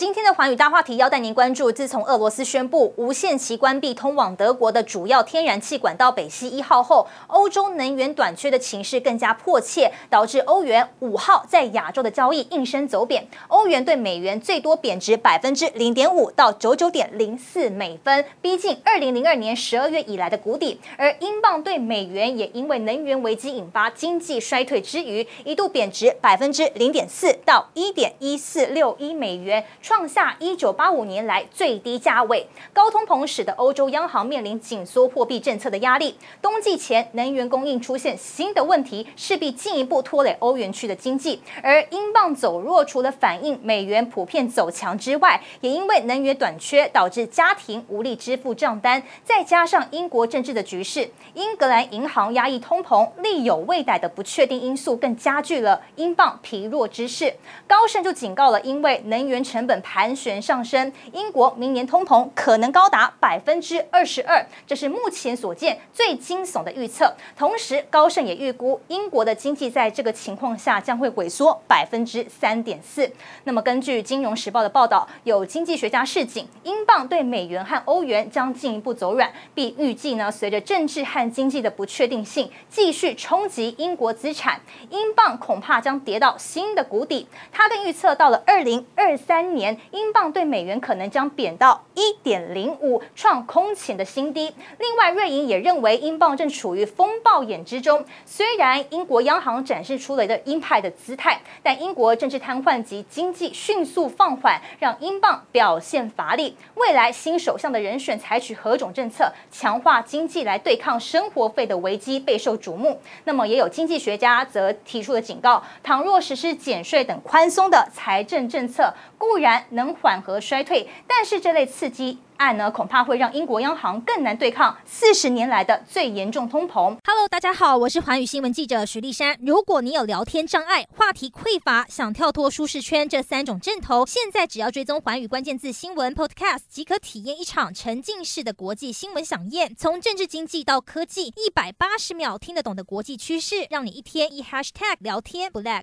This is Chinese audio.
今天的寰宇大话题要带您关注，自从俄罗斯宣布无限期关闭通往德国的主要天然气管道北溪一号后，欧洲能源短缺的情势更加迫切，导致欧元五号在亚洲的交易应声走贬，欧元对美元最多贬值百分之零点五到九九点零四美分，逼近二零零二年十二月以来的谷底。而英镑对美元也因为能源危机引发经济衰退之余，一度贬值百分之零点四到一点一四六一美元。创下一九八五年来最低价位，高通膨使得欧洲央行面临紧缩货币政策的压力。冬季前能源供应出现新的问题，势必进一步拖累欧元区的经济。而英镑走弱，除了反映美元普遍走强之外，也因为能源短缺导致家庭无力支付账单，再加上英国政治的局势，英格兰银行压抑通膨，力有未逮的不确定因素更加剧了英镑疲弱之势。高盛就警告了，因为能源成本。盘旋上升，英国明年通膨可能高达百分之二十二，这是目前所见最惊悚的预测。同时，高盛也预估英国的经济在这个情况下将会萎缩百分之三点四。那么，根据《金融时报》的报道，有经济学家示警，英镑对美元和欧元将进一步走软，并预计呢，随着政治和经济的不确定性继续冲击英国资产，英镑恐怕将跌到新的谷底。他更预测到了二零二三年。英镑对美元可能将贬到一点零五，创空前的新低。另外，瑞银也认为英镑正处于风暴眼之中。虽然英国央行展示出了的鹰派的姿态，但英国政治瘫痪及经济迅速放缓，让英镑表现乏力。未来新首相的人选采取何种政策强化经济来对抗生活费的危机备受瞩目。那么，也有经济学家则提出了警告：倘若实施减税等宽松的财政政策，固然能缓和衰退，但是这类刺激案呢，恐怕会让英国央行更难对抗四十年来的最严重通膨。Hello，大家好，我是环宇新闻记者徐丽珊。如果你有聊天障碍、话题匮乏，想跳脱舒适圈这三种阵头，现在只要追踪环宇关键字新闻 Podcast，即可体验一场沉浸式的国际新闻饗宴。从政治经济到科技，一百八十秒听得懂的国际趋势，让你一天一 Hashtag 聊天不 lag。